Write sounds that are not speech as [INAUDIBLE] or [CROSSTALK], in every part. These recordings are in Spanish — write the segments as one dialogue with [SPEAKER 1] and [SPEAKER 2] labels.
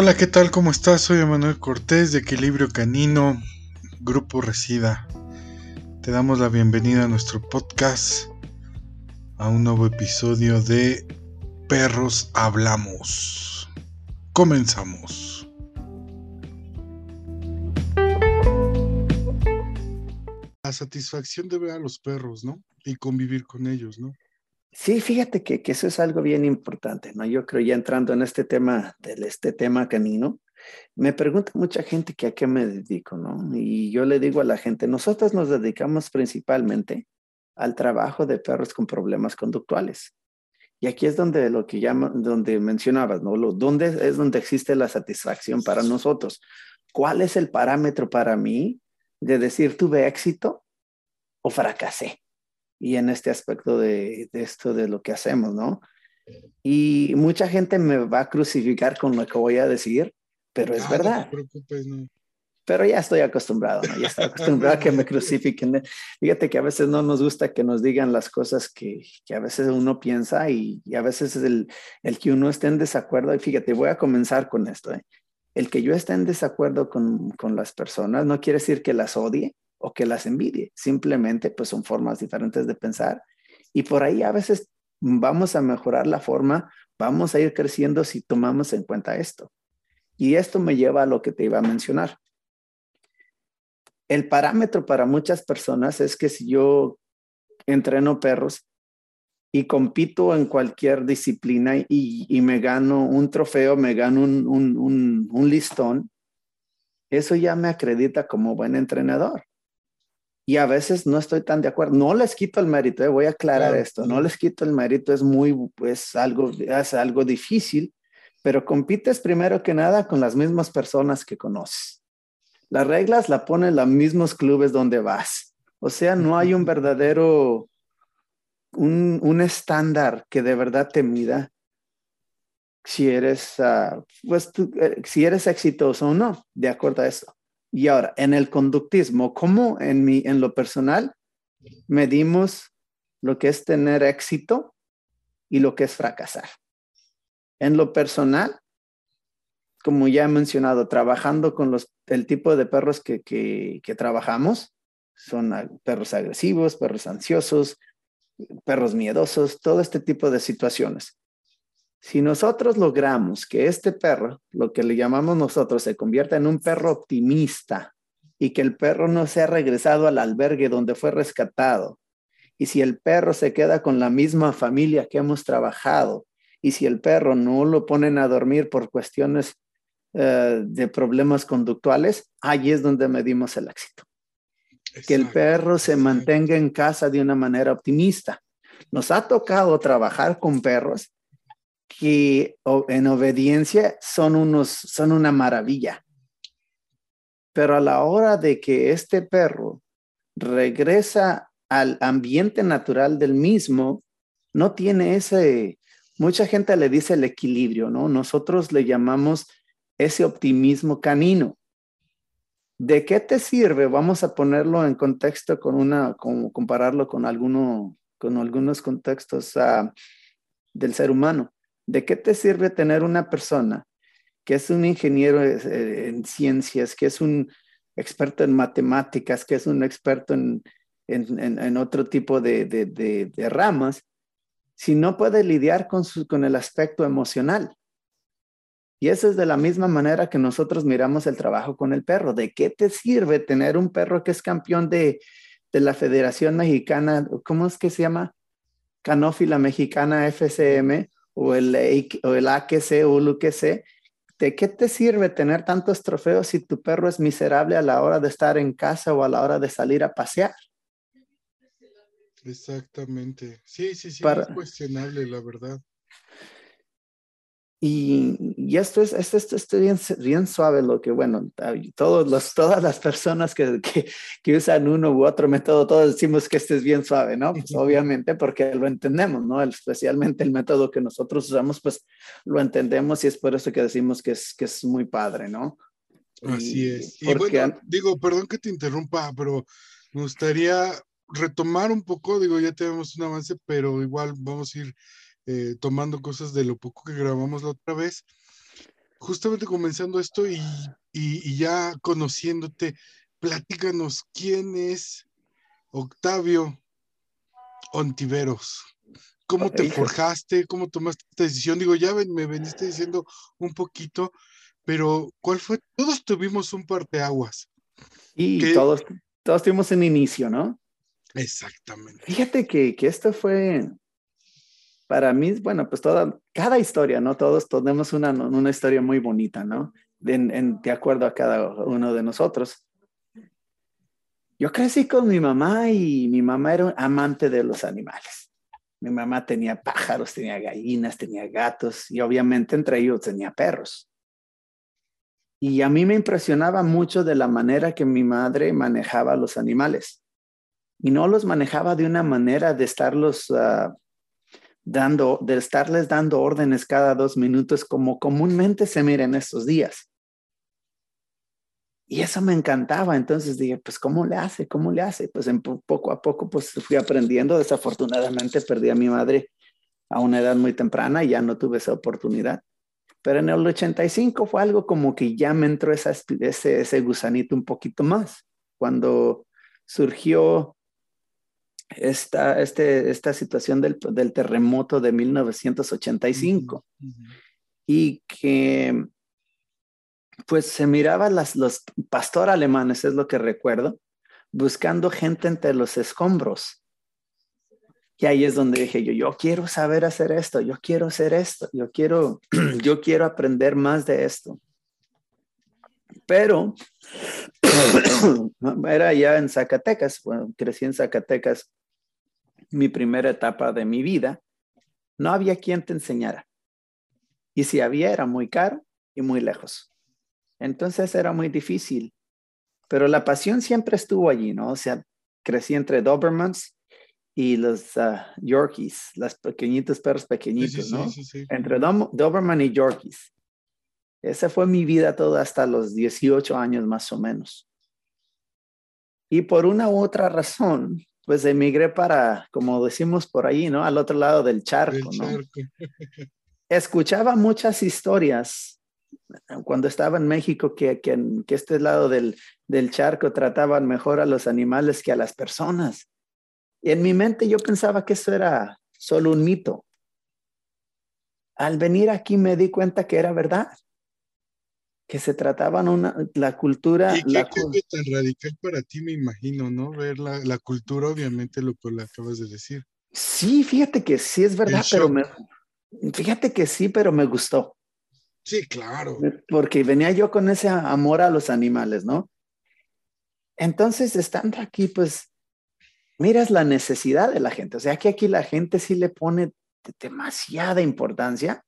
[SPEAKER 1] Hola, ¿qué tal? ¿Cómo estás? Soy Emanuel Cortés de Equilibrio Canino, Grupo Resida. Te damos la bienvenida a nuestro podcast, a un nuevo episodio de Perros Hablamos. Comenzamos. La satisfacción de ver a los perros, ¿no? Y convivir con ellos, ¿no?
[SPEAKER 2] Sí, fíjate que, que, eso es algo bien importante, ¿no? Yo creo ya entrando en este tema, de este tema canino, me pregunta mucha gente que a qué me dedico, ¿no? Y yo le digo a la gente, nosotros nos dedicamos principalmente al trabajo de perros con problemas conductuales. Y aquí es donde lo que llaman, donde mencionabas, ¿no? Lo, ¿Dónde es donde existe la satisfacción para nosotros? ¿Cuál es el parámetro para mí de decir tuve éxito o fracasé? Y en este aspecto de, de, esto de lo que hacemos, ¿no? Y mucha gente me va a crucificar con lo que voy a decir, pero es ah, verdad. No te preocupes, no. Pero ya estoy acostumbrado, ¿no? Ya estoy acostumbrado a que me crucifiquen. Fíjate que a veces no nos gusta que nos digan las cosas que, que a veces uno piensa y, y a veces es el, el, que uno esté en desacuerdo. Y fíjate, voy a comenzar con esto. ¿eh? El que yo esté en desacuerdo con, con las personas no quiere decir que las odie, o que las envidie. Simplemente pues son formas diferentes de pensar y por ahí a veces vamos a mejorar la forma, vamos a ir creciendo si tomamos en cuenta esto. Y esto me lleva a lo que te iba a mencionar. El parámetro para muchas personas es que si yo entreno perros y compito en cualquier disciplina y, me gano un trofeo, me gano un, un listón, eso ya me acredita como buen entrenador y a veces no estoy tan de acuerdo. No les quito el mérito, eh, voy a aclarar esto, no les quito el mérito, es muy, pues algo, es algo difícil, pero compites primero que nada con las mismas personas que conoces. Las reglas la ponen los mismos clubes donde vas. O sea, no hay un verdadero, un, un estándar que de verdad te mida si eres, uh, pues, tú, eh, si eres exitoso o no, de acuerdo a eso. Y ahora, en el conductismo, ¿cómo en, mi, en lo personal medimos lo que es tener éxito y lo que es fracasar? En lo personal, como ya he mencionado, trabajando con los, el tipo de perros que, que, que trabajamos, son perros agresivos, perros ansiosos, perros miedosos, todo este tipo de situaciones. Si nosotros logramos que este perro, lo que le llamamos nosotros, se convierta en un perro optimista y que el perro no sea regresado al albergue donde fue rescatado, y si el perro se queda con la misma familia que hemos trabajado, y si el perro no lo ponen a dormir por cuestiones uh, de problemas conductuales, ahí es donde medimos el éxito. Exacto. Que el perro se mantenga en casa de una manera optimista. Nos ha tocado trabajar con perros que en obediencia son unos, son una maravilla. Pero a la hora de que este perro regresa al ambiente natural del mismo, no tiene ese, mucha gente le dice el equilibrio, ¿no? Nosotros le llamamos ese optimismo canino. ¿De qué te sirve? Vamos a ponerlo en contexto con una, como compararlo con alguno, con algunos contextos uh, del ser humano. ¿De qué te sirve tener una persona que es un ingeniero eh, en ciencias, que es un experto en matemáticas, que es un experto en, en, otro tipo de, ramas, si no puede lidiar con, su, con el aspecto emocional? Y eso es de la misma manera que nosotros miramos el trabajo con el perro. ¿De qué te sirve tener un perro que es campeón de, de la Federación Mexicana, ¿cómo es que se llama? Canófila Mexicana FCM o el, o el AQC o el UQC, ¿de qué te sirve tener tantos trofeos si tu perro es miserable a la hora de estar en casa o a la hora de salir a pasear?
[SPEAKER 1] Exactamente. Sí, sí, sí, Para... es cuestionable, la verdad.
[SPEAKER 2] Y, y, esto es, esto, esto, esto bien, bien, suave, lo que, bueno, todos los, todas las personas que, que, que, usan uno u otro método, todos decimos que este es bien suave, ¿no? Pues obviamente porque lo entendemos, ¿no? Especialmente el método que nosotros usamos, pues lo entendemos y es por eso que decimos que es, que es muy padre, ¿no?
[SPEAKER 1] Así y, es. Y porque... bueno, digo, perdón que te interrumpa, pero me gustaría retomar un poco, digo, ya tenemos un avance, pero igual vamos a ir eh, tomando cosas de lo poco que grabamos la otra vez. justamente comenzando esto y, y, ya conociéndote, platícanos quién es Octavio Ontiveros. ¿Cómo te forjaste? ¿Cómo tomaste esta decisión? Digo, ya me veniste diciendo un poquito, pero ¿cuál fue? Todos tuvimos un parteaguas.
[SPEAKER 2] Y todos, todos tuvimos un inicio, ¿no?
[SPEAKER 1] Exactamente.
[SPEAKER 2] Fíjate que, que esto fue, para mí, bueno, pues toda, cada historia, ¿no? Todos tenemos una, una historia muy bonita, ¿no? De, acuerdo a cada uno de nosotros. Yo crecí con mi mamá y mi mamá era amante de los animales. Mi mamá tenía pájaros, tenía gallinas, tenía gatos y obviamente entre ellos tenía perros. Y a mí me impresionaba mucho de la manera que mi madre manejaba los animales y no los manejaba de una manera de estarlos ah, dando, de estarles dando órdenes cada dos minutos como comúnmente se mira en estos días. Y eso me encantaba. Entonces dije, pues, ¿cómo le hace? ¿Cómo le hace? Pues en poco a poco, pues fui aprendiendo. Desafortunadamente perdí a mi madre a una edad muy temprana y ya no tuve esa oportunidad. Pero en el 85 fue algo como que ya me entró ese, ese gusanito un poquito más. Cuando surgió esta, este, esta situación del, del, terremoto de 1985 y que pues se miraban las, los pastor alemanes, es lo que recuerdo, buscando gente entre los escombros. Y ahí es donde dije yo, yo quiero saber hacer esto, yo quiero hacer esto, yo quiero, [CLEARS THROAT] yo quiero aprender más de esto. Pero [CLEARS THROAT] era ya en Zacatecas, bueno, crecí en Zacatecas, mi primera etapa de mi vida, no había quien te enseñara. Y si había, era muy caro y muy lejos. Entonces era muy difícil. Pero la pasión siempre estuvo allí, ¿no? O sea, crecí entre Dobermans y los uh, Yorkies, los pequeñitos perros pequeñitos, ¿no? entre Doberman y Yorkies. Esa fue mi vida toda hasta los 18 años más o menos. Y por una u otra razón, pues emigré para, como decimos por ahí, ¿no? Al otro lado del charco, ¿no? Escuchaba muchas historias cuando estaba en México que, que, que este lado del, del charco trataban mejor a los animales que a las personas. Y en mi mente yo pensaba que eso era solo un mito. Al venir aquí me di cuenta que era verdad que se trataban una, la cultura.
[SPEAKER 1] ¿Y qué cambio tan radical para ti, me imagino, ¿no? Ver la, la, cultura, obviamente, lo que le acabas de decir.
[SPEAKER 2] Sí, fíjate que sí es verdad, pero me, fíjate que sí, pero me gustó.
[SPEAKER 1] Sí, claro.
[SPEAKER 2] Porque venía yo con ese amor a los animales, ¿no? Entonces, estando aquí, pues, miras la necesidad de la gente. O sea, que aquí la gente sí le pone demasiada importancia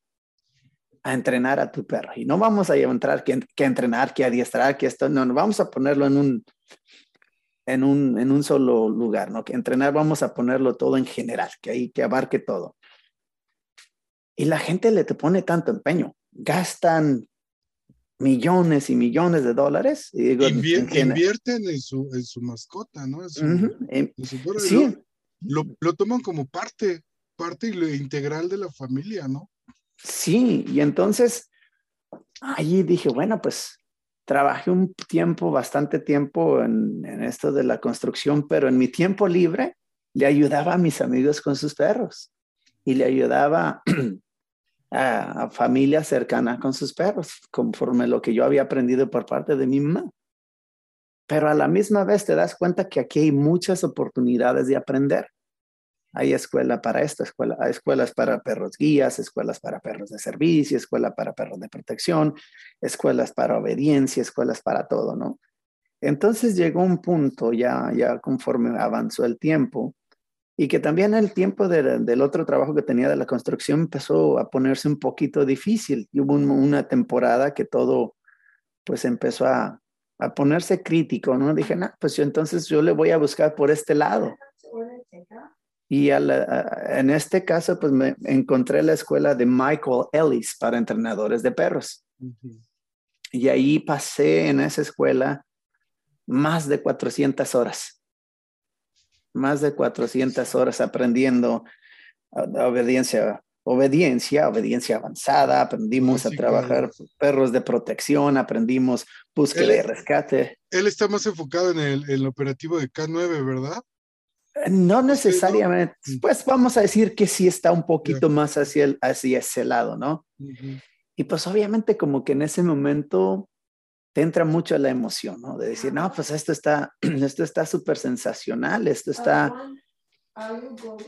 [SPEAKER 2] a entrenar a tu perro. Y no vamos a entrar que, que entrenar, que adiestrar, que esto, no, no, vamos a ponerlo en un, en un, en un solo lugar, ¿no? Que entrenar vamos a ponerlo todo en general, que ahí que abarque todo. Y la gente le te pone tanto empeño, gastan millones y millones de dólares. Y
[SPEAKER 1] invierten en su, en su mascota, ¿no?
[SPEAKER 2] Em, sí.
[SPEAKER 1] Lo, lo, toman como parte, parte integral de la familia, ¿no?
[SPEAKER 2] Sí, y entonces allí dije, bueno, pues trabajé un tiempo, bastante tiempo en, esto de la construcción, pero en mi tiempo libre le ayudaba a mis amigos con sus perros y le ayudaba [CLEARS THROAT] a, a familias cercanas con sus perros, conforme lo que yo había aprendido por parte de mi mamá. Pero a la misma vez te das cuenta que aquí hay muchas oportunidades de aprender. Hay escuela para esto, escuela, hay escuelas para perros guías, escuelas para perros de servicio, escuela para perros de protección, escuelas para obediencia, escuelas para todo, ¿no? Entonces llegó un punto ya, ya conforme avanzó el tiempo y que también el tiempo del otro trabajo que tenía de la construcción empezó a ponerse un poquito difícil. Y hubo una temporada que todo pues empezó a, a ponerse crítico, ¿no? Dije, no, pues yo entonces yo le voy a buscar por este lado. Y en este caso, pues me encontré la escuela de Michael Ellis para entrenadores de perros. Y ahí pasé en esa escuela más de 400 horas. Más de 400 horas aprendiendo obediencia obediencia, obediencia avanzada, aprendimos a trabajar perros de protección, aprendimos búsqueda y rescate.
[SPEAKER 1] Él está más enfocado en el, operativo de K9, ¿verdad?
[SPEAKER 2] No necesariamente, pues vamos a decir que sí está un poquito más hacia, el, hacia ese lado, ¿no? Y pues obviamente como que en ese momento te entra mucho la emoción, ¿no? De decir, no, pues esto está, [CLEARS THROAT] esto está súper sensacional, esto está...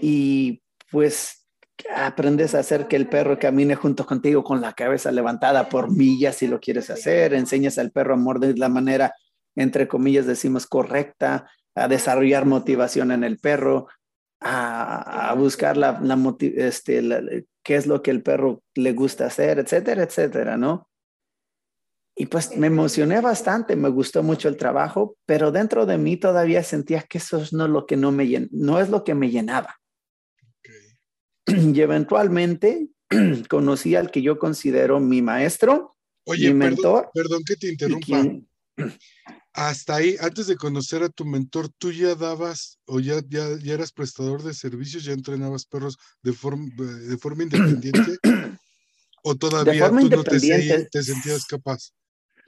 [SPEAKER 2] Y pues aprendes a hacer que el perro camine junto contigo con la cabeza levantada por millas si lo quieres hacer, enseñas al perro a morder de la manera, entre comillas, decimos correcta, a desarrollar motivación en el perro, a, buscar la, este, qué es lo que el perro le gusta hacer, etcétera, etcétera, ¿no? Y pues me emocioné bastante, me gustó mucho el trabajo, pero dentro de mí todavía sentía que eso no es lo que no me no es lo que me llenaba. Y [CLEARS THROAT] eventualmente [CLEARS THROAT] conocí al que yo considero mi maestro, mi mentor.
[SPEAKER 1] Perdón que te interrumpa. Hasta ahí, antes de conocer a tu mentor, ¿tú ya dabas o ya, ya, ya eras prestador de servicios, ya entrenabas perros de, forma de forma independiente? ¿O todavía tú no te, te sentías capaz?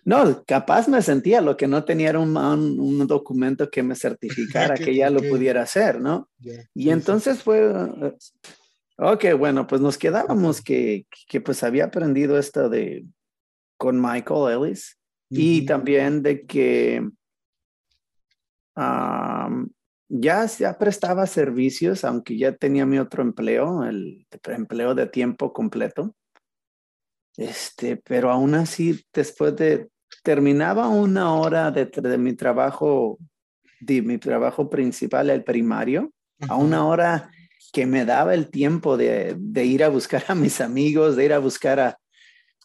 [SPEAKER 2] No, capaz me sentía, lo que no tenía era un, un, documento que me certificara [LAUGHS] que ya lo pudiera hacer, ¿no? y entonces fue, ok, bueno, pues nos quedábamos que, que, pues había aprendido esto de con Michael Ellis y también de que ya, ya prestaba servicios, aunque ya tenía mi otro empleo, el empleo de tiempo completo. Este, pero aún así, después de terminaba una hora de, de mi trabajo, de mi trabajo principal, el primario, a una hora que me daba el tiempo de, de, ir a buscar a mis amigos, de ir a buscar a,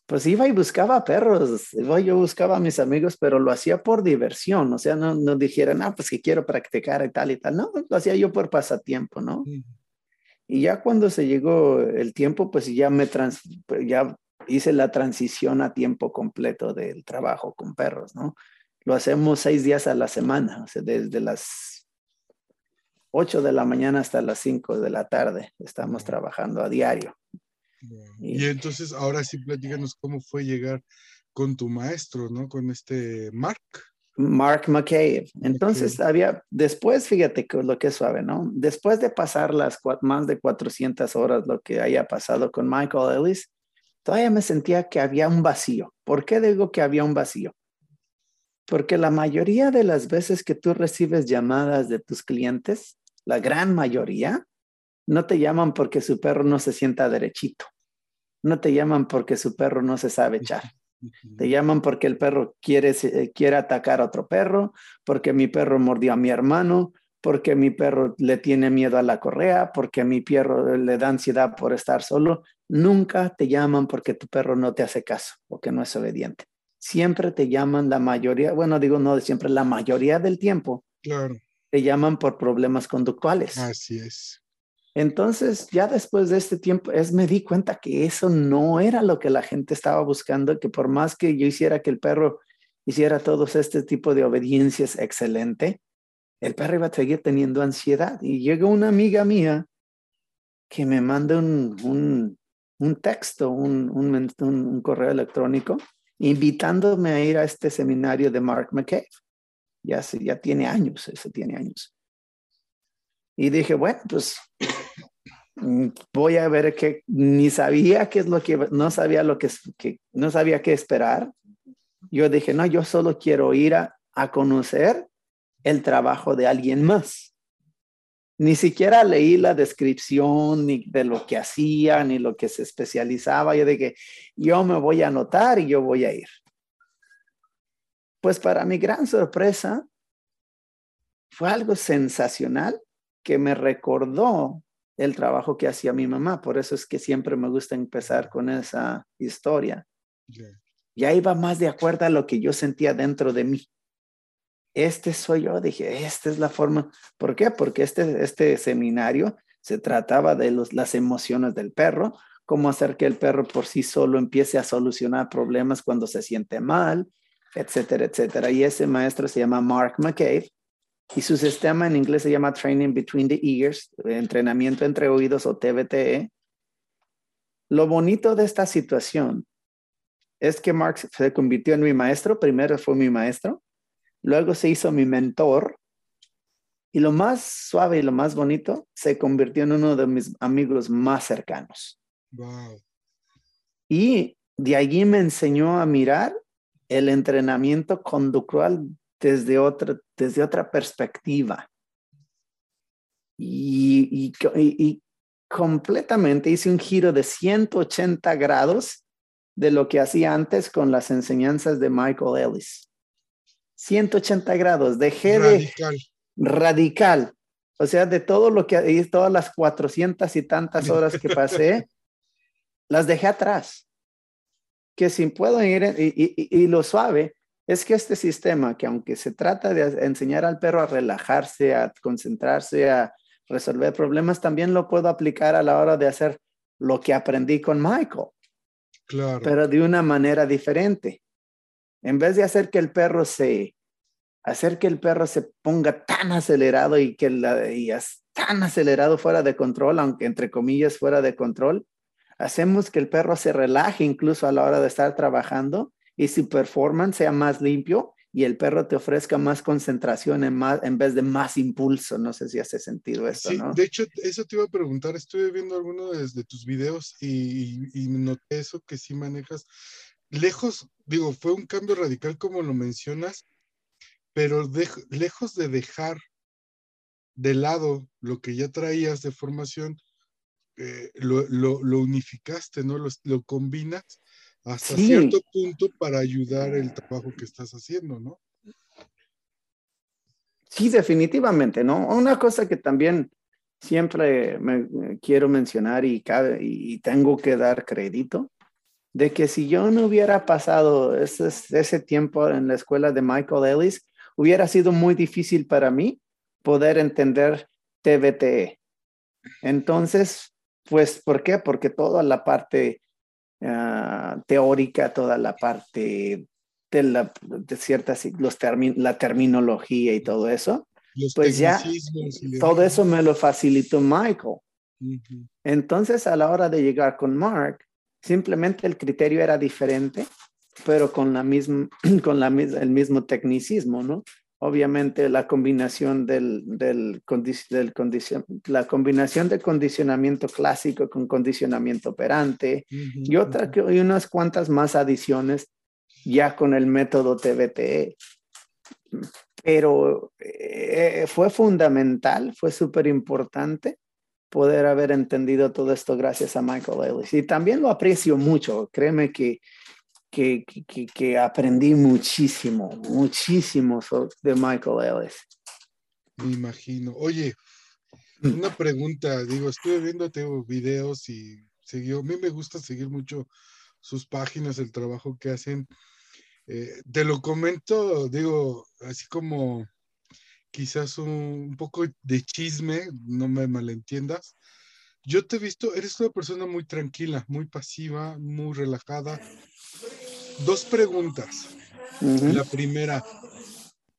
[SPEAKER 2] pues iba y buscaba perros, iba, yo buscaba a mis amigos, pero lo hacía por diversión, o sea, no, no dijera, no, pues que quiero practicar y tal y tal, no, lo hacía yo por pasatiempo, ¿no? Y ya cuando se llegó el tiempo, pues ya me trans, ya hice la transición a tiempo completo del trabajo con perros, ¿no? Lo hacemos seis días a la semana, o sea, desde las 8 de la mañana hasta las 5 de la tarde. Estamos trabajando a diario.
[SPEAKER 1] Y, entonces, ahora sí, platícanos cómo fue llegar con tu maestro, ¿no? Con este Mark.
[SPEAKER 2] Mark McCabe. Entonces, había, después, fíjate que lo que es suave, ¿no? Después de pasar las más de 400 horas, lo que haya pasado con Michael Ellis, todavía me sentía que había un vacío. ¿Por qué digo que había un vacío? Porque la mayoría de las veces que tú recibes llamadas de tus clientes, la gran mayoría, no te llaman porque su perro no se sienta derechito. No te llaman porque su perro no se sabe echar. Te llaman porque el perro quiere, quiere atacar a otro perro, porque mi perro mordió a mi hermano, porque mi perro le tiene miedo a la correa, porque mi perro le da ansiedad por estar solo. Nunca te llaman porque tu perro no te hace caso o que no es obediente. Siempre te llaman la mayoría, bueno, digo no de siempre, la mayoría del tiempo.
[SPEAKER 1] Claro.
[SPEAKER 2] Te llaman por problemas conductuales.
[SPEAKER 1] Así es.
[SPEAKER 2] Entonces, ya después de este tiempo, es, me di cuenta que eso no era lo que la gente estaba buscando, que por más que yo hiciera que el perro hiciera todos este tipo de obediencias excelente, el perro iba a seguir teniendo ansiedad. Y llega una amiga mía que me manda un, texto, un, un, correo electrónico, invitándome a ir a este seminario de Mark McCabe. Ya, ya tiene años, eso tiene años. Y dije, bueno, pues voy a ver que ni sabía qué es lo que, no sabía lo que, que no sabía qué esperar. Yo dije, no, yo solo quiero ir a, a conocer el trabajo de alguien más. Ni siquiera leí la descripción ni de lo que hacía, ni lo que se especializaba. Yo dije, yo me voy a anotar y yo voy a ir. Pues para mi gran sorpresa, fue algo sensacional que me recordó el trabajo que hacía mi mamá. Por eso es que siempre me gusta empezar con esa historia. Ya iba más de acuerdo a lo que yo sentía dentro de mí este soy yo. Dije, esta es la forma. ¿Por qué? Porque este, este seminario se trataba de los, las emociones del perro, cómo hacer que el perro por sí solo empiece a solucionar problemas cuando se siente mal, etcétera, etcétera. Y ese maestro se llama Mark McCabe y su sistema en inglés se llama Training Between the Ears, entrenamiento entre oídos o TBTE. Lo bonito de esta situación es que Mark se convirtió en mi maestro, primero fue mi maestro, luego se hizo mi mentor y lo más suave y lo más bonito, se convirtió en uno de mis amigos más cercanos. Y de allí me enseñó a mirar el entrenamiento conductual desde otra, desde otra perspectiva. Y, y, completamente hice un giro de 180 grados de lo que hacía antes con las enseñanzas de Michael Ellis. 180 grados. Dejé de radical. O sea, de todo lo que, todas las 400 y tantas horas que pasé, [LAUGHS] las dejé atrás. Que si puedo ir, y, lo suave es que este sistema, que aunque se trata de enseñar al perro a relajarse, a concentrarse, a resolver problemas, también lo puedo aplicar a la hora de hacer lo que aprendí con Michael. Claro. Pero de una manera diferente. En vez de hacer que el perro se hacer que el perro se ponga tan acelerado y que la, y es tan acelerado fuera de control, aunque entre comillas fuera de control, hacemos que el perro se relaje incluso a la hora de estar trabajando y su performance sea más limpio y el perro te ofrezca más concentración en, más, en vez de más impulso. No sé si hace sentido esto, sí,
[SPEAKER 1] De hecho, eso te iba a preguntar. Estuve viendo alguno de, tus videos y, y, noté eso que sí manejas. Lejos, digo, fue un cambio radical como lo mencionas, pero lejos de dejar de lado lo que ya traías de formación, eh, lo, unificaste, ¿no? Lo, combinas hasta cierto punto para ayudar el trabajo que estás haciendo, ¿no?
[SPEAKER 2] Sí, definitivamente, ¿no? Una cosa que también siempre me, quiero mencionar y, y tengo que dar crédito, de que si yo no hubiera pasado ese, ese tiempo en la escuela de Michael Ellis, hubiera sido muy difícil para mí poder entender TBTE. Entonces, pues, ¿por qué? Porque toda la parte ah, teórica, toda la parte de, la, de ciertas, los la terminología y todo eso, pues ya todo eso me lo facilitó Michael. Entonces, a la hora de llegar con Mark, simplemente el criterio era diferente pero con, la misma, [CLEARS THROAT] con la, el mismo tecnicismo, ¿no? Obviamente la combinación del, del, del condicion, la combinación de condicionamiento clásico con condicionamiento operante y, otra, y unas cuantas más adiciones ya con el método TBTE. Pero eh, fue fundamental, fue súper importante poder haber entendido todo esto gracias a Michael Ellis. Y también lo aprecio mucho. Créeme que que, que, que aprendí muchísimo, muchísimo de Michael Ellis.
[SPEAKER 1] Me imagino. Oye, mm. una pregunta, digo, estuve viendo videos y siguió, a mí me gusta seguir mucho sus páginas, el trabajo que hacen. Eh, te lo comento, digo, así como quizás un, un, poco de chisme, no me malentiendas. Yo te he visto, eres una persona muy tranquila, muy pasiva, muy relajada, Dos preguntas. La primera,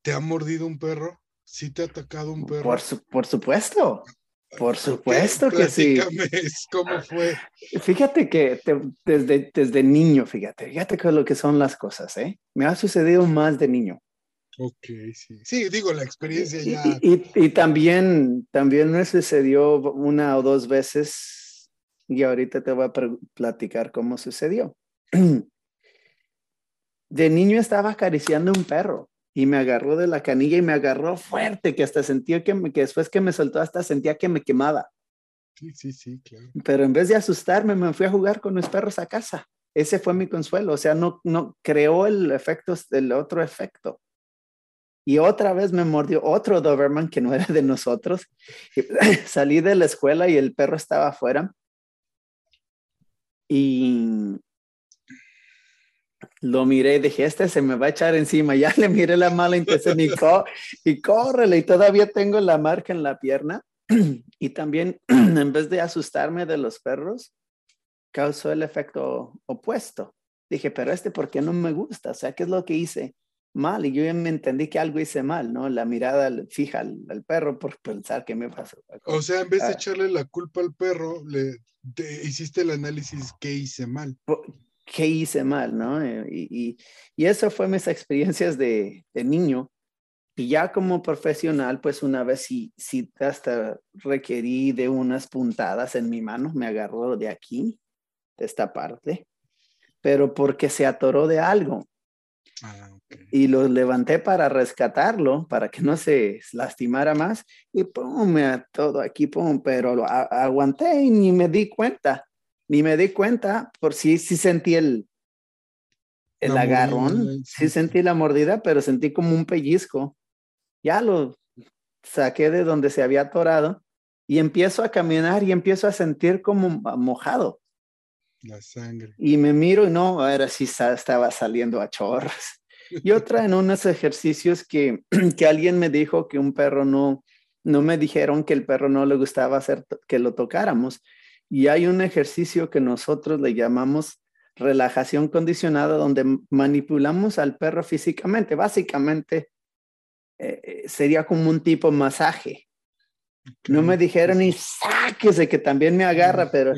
[SPEAKER 1] ¿te ha mordido un perro? ¿Sí te ha atacado un perro?
[SPEAKER 2] Por, por supuesto. Por supuesto que sí. [LAUGHS]
[SPEAKER 1] ¿Cómo fue?
[SPEAKER 2] Fíjate que desde, desde niño, fíjate, fíjate que lo que son las cosas, ¿eh? Me ha sucedido más de niño.
[SPEAKER 1] Ok, sí. Sí, digo, la experiencia ya.
[SPEAKER 2] Y, y, también, también me sucedió una o dos veces, y ahorita te voy a platicar cómo sucedió. [CLEARS THROAT] de niño estaba acariciando un perro y me agarró de la canilla y me agarró fuerte, que hasta sentía que, que después que me soltó, hasta sentía que me quemaba.
[SPEAKER 1] Sí, sí, sí, claro.
[SPEAKER 2] Pero en vez de asustarme, me fui a jugar con mis perros a casa. Ese fue mi consuelo. O sea, no, no creó el efecto, el otro efecto. Y otra vez me mordió otro Doberman que no era de nosotros. [LAUGHS] Salí de la escuela y el perro estaba afuera. Y lo miré y dije, este se me va a echar encima. [LAUGHS] Ya le miré la mala intención y, y córrele. Y todavía tengo la marca en la pierna. [CLEARS THROAT] y también, [CLEARS THROAT] en vez de asustarme de los perros, causó el efecto opuesto. Dije, pero este, ¿por qué no me gusta? O sea, ¿qué es lo que hice? Mal y yo ya me entendí que algo hice mal, ¿no? La mirada fija al, perro por pensar que me pasó.
[SPEAKER 1] O sea, en vez de ah. echarle la culpa al perro, le hiciste el análisis qué hice mal.
[SPEAKER 2] ¿Qué hice mal, no? Eh, y, y, eso fue mis experiencias de, de, niño. Y ya como profesional, pues una vez sí, sí hasta requerí de unas puntadas en mi mano, me agarró de aquí, de esta parte, pero porque se atoró de algo Ah, y lo levanté para rescatarlo, para que no se lastimara más. Y pum, todo aquí, pum, pero lo aguanté y ni me di cuenta. Ni me di cuenta, por si sí, sí sentí el, el agarrón, sí. sentí la mordida, pero sentí como un pellizco. Ya lo saqué de donde se había atorado y empiezo a caminar y empiezo a sentir como mojado.
[SPEAKER 1] La sangre.
[SPEAKER 2] Y me miro y no, ahora sí estaba saliendo a chorros. Y otra en unos ejercicios que, [CLEARS THROAT] que alguien me dijo que un perro no, no me dijeron que el perro no le gustaba hacer que lo tocáramos. Y hay un ejercicio que nosotros le llamamos relajación condicionada, donde manipulamos al perro físicamente. Básicamente eh, eh, sería como un tipo masaje. No me dijeron y sáquese que también me agarra, [LAUGHS] pero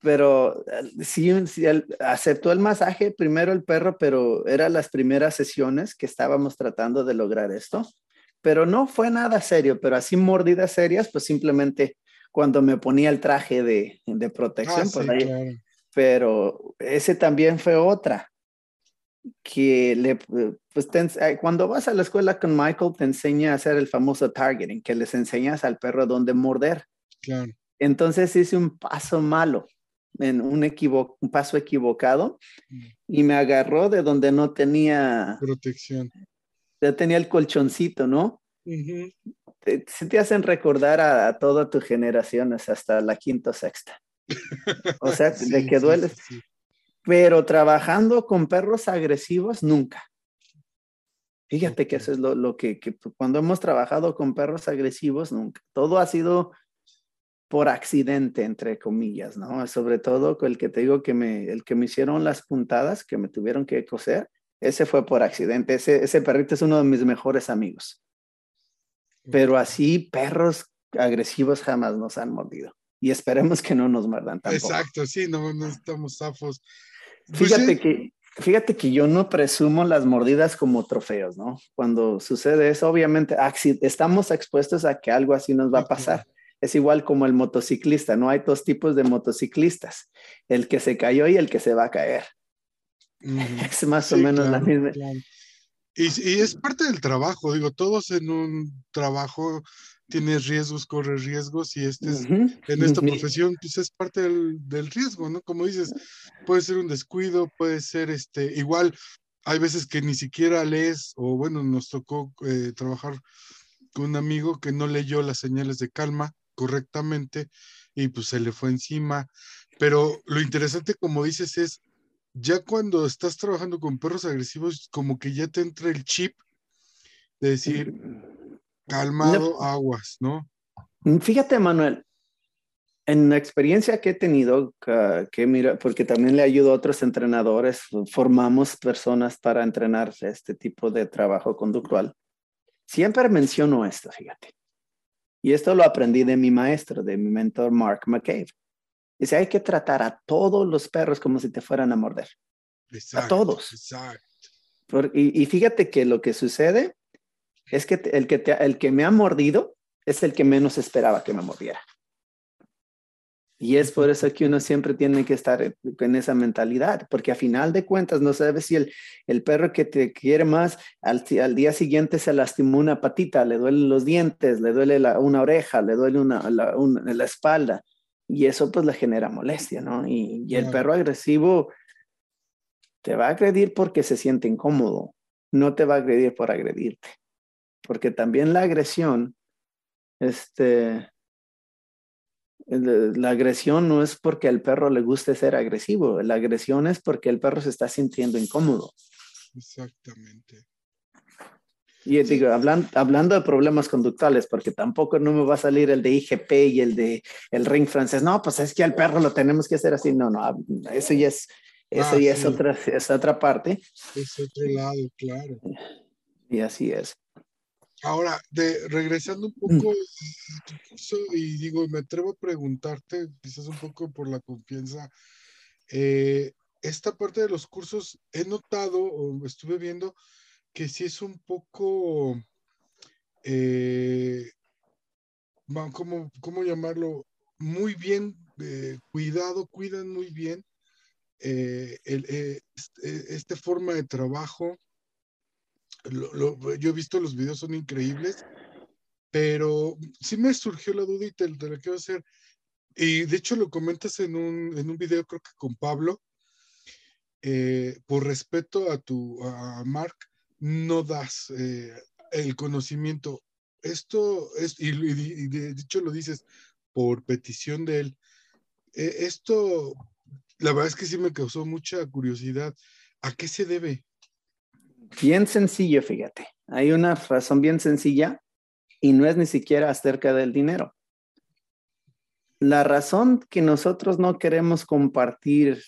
[SPEAKER 2] pero eh, sí, aceptó el masaje primero el perro, pero eran las primeras sesiones que estábamos tratando de lograr esto. Pero no fue nada serio, pero así mordidas serias, pues simplemente cuando me ponía el traje de, de protección, ah, pues pero ese también fue otra que le, pues eh, cuando vas a la escuela con Michael te enseña a hacer el famoso targeting, que les enseñas al perro dónde morder.
[SPEAKER 1] Claro.
[SPEAKER 2] Entonces hice un paso malo en un, un paso equivocado mm. y me agarró de donde no tenía
[SPEAKER 1] protección.
[SPEAKER 2] Ya tenía el colchoncito, ¿no? se te hacen recordar a, toda tu generación hasta la quinta o sexta. O sea, de que duele. Pero trabajando con perros agresivos, nunca. Fíjate que eso es lo, lo que, que, cuando hemos trabajado con perros agresivos, nunca. Todo ha sido por accidente, entre comillas, ¿no? Sobre todo el que te digo que me, el que me hicieron las puntadas, que me tuvieron que coser, ese fue por accidente. Ese, ese perrito es uno de mis mejores amigos. Pero así, perros agresivos jamás nos han mordido. Y esperemos que no nos muerdan tampoco.
[SPEAKER 1] Exacto, sí, no, no estamos zafos.
[SPEAKER 2] Pues fíjate que Fíjate que yo no presumo las mordidas como trofeos, ¿no? Cuando sucede eso, obviamente estamos expuestos a que algo así nos va a pasar es igual como el motociclista, no hay dos tipos de motociclistas, el que se cayó y el que se va a caer. [LAUGHS] Es más o menos la misma.
[SPEAKER 1] Y, es parte del trabajo, digo, todos en un trabajo tienes riesgos, corres riesgos y este es, en esta profesión pues es parte del, del, riesgo, ¿no? Como dices, puede ser un descuido, puede ser este, igual hay veces que ni siquiera lees o bueno, nos tocó eh, trabajar con un amigo que no leyó las señales de calma correctamente y pues se le fue encima. Pero lo interesante, como dices, es ya cuando estás trabajando con perros agresivos, como que ya te entra el chip de decir, calmado, aguas, ¿no?
[SPEAKER 2] Mm, fíjate, Manuel, en la experiencia que he tenido, que, mira, porque también le ayudo a otros entrenadores, formamos personas para entrenar este tipo de trabajo conductual. Siempre menciono esto, fíjate. Y esto lo aprendí de mi maestro, de mi mentor Mark McCabe. Dice, hay que tratar a todos los perros como si te fueran a morder. a todos. Exacto. y, fíjate que lo que sucede es que el que, el que me ha mordido es el que menos esperaba que me mordiera. Y es por eso que uno siempre tiene que estar en esa mentalidad, porque a final de cuentas no sabes si el, el perro que te quiere más al, al, día siguiente se lastimó una patita, le duelen los dientes, le duele una oreja, le duele una, la, la, espalda. Y eso pues le genera molestia, ¿no? Y, y el perro agresivo te va a agredir porque se siente incómodo, no te va a agredir por agredirte. Porque también la agresión, este, la agresión no es porque al perro le guste ser agresivo, la agresión es porque el perro se está sintiendo incómodo.
[SPEAKER 1] Exactamente.
[SPEAKER 2] Y digo, hablando de problemas conductuales, porque tampoco no me va a salir el de IGP y el de el ring francés. No, pues es que al perro lo tenemos que hacer así. No, no, eso ya es, eso ah, ya es, otra, es otra parte.
[SPEAKER 1] Es otro lado, claro.
[SPEAKER 2] Y así es.
[SPEAKER 1] Ahora, de, regresando un
[SPEAKER 2] Mm.
[SPEAKER 1] poco a tu curso, y digo, me atrevo a preguntarte, quizás un poco por la confianza, eh, esta parte de los cursos, he notado o estuve viendo que sí es un poco, eh, ¿cómo, cómo llamarlo? Muy bien eh, cuidado, cuidan muy bien el, eh, este- esta forma de trabajo. Lo- lo- yo he visto los videos, son increíbles, pero sí me surgió la duda y te, te la quiero hacer. Y de hecho lo comentas en un, en un video, creo que con Pablo, eh, por respeto a tu, a Mark, no das eh, el conocimiento. Esto es, y, y- de dicho lo dices por petición de él. Eh, esto, la verdad es que sí me causó mucha curiosidad. ¿A qué se debe?
[SPEAKER 2] Bien sencillo, fíjate. Hay una razón bien sencilla y no es ni siquiera acerca del dinero. La razón que nosotros no queremos compartir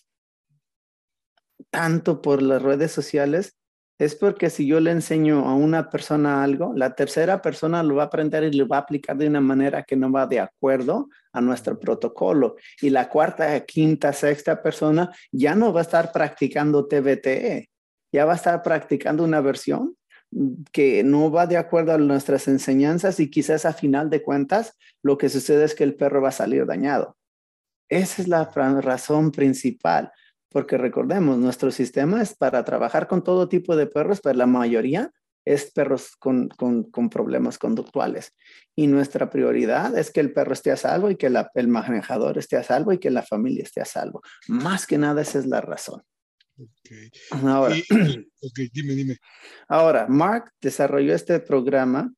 [SPEAKER 2] tanto por las redes sociales es porque si yo le enseño a una persona algo, la tercera persona lo va a aprender y lo va a aplicar de una manera que no va de acuerdo a nuestro protocolo. Y la cuarta, quinta, sexta persona ya no va a estar practicando TBTE, ya va a estar practicando una versión que no va de acuerdo a nuestras enseñanzas y quizás a final de cuentas lo que sucede es que el perro va a salir dañado. Esa es la razón principal porque recordemos, nuestro sistema es para trabajar con todo tipo de perros, pero la mayoría es perros con, con, problemas conductuales. Y nuestra prioridad es que el perro esté a salvo y que la, el manejador esté a salvo y que la familia esté a salvo. Más que nada, esa es la razón.
[SPEAKER 1] Okay.
[SPEAKER 2] Ahora,
[SPEAKER 1] Y, [CLEARS THROAT] dime, dime.
[SPEAKER 2] ahora, Mark desarrolló este programa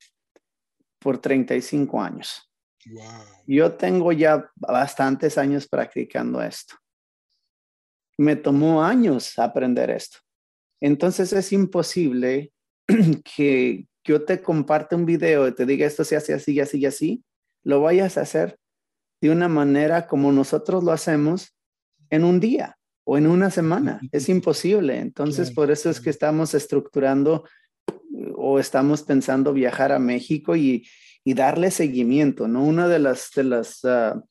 [SPEAKER 2] por 35 años.
[SPEAKER 1] Wow.
[SPEAKER 2] Yo tengo ya bastantes años practicando esto me tomó años aprender esto. Entonces es imposible [CLEARS THROAT] que yo te comparte un video y te diga esto se hace así, así y así, lo vayas a hacer de una manera como nosotros lo hacemos en un día o en una semana. Es imposible. Entonces
[SPEAKER 1] Claro,
[SPEAKER 2] por eso es que estamos estructurando o estamos pensando viajar a México y, y darle seguimiento, ¿no? Una de las, de las uh,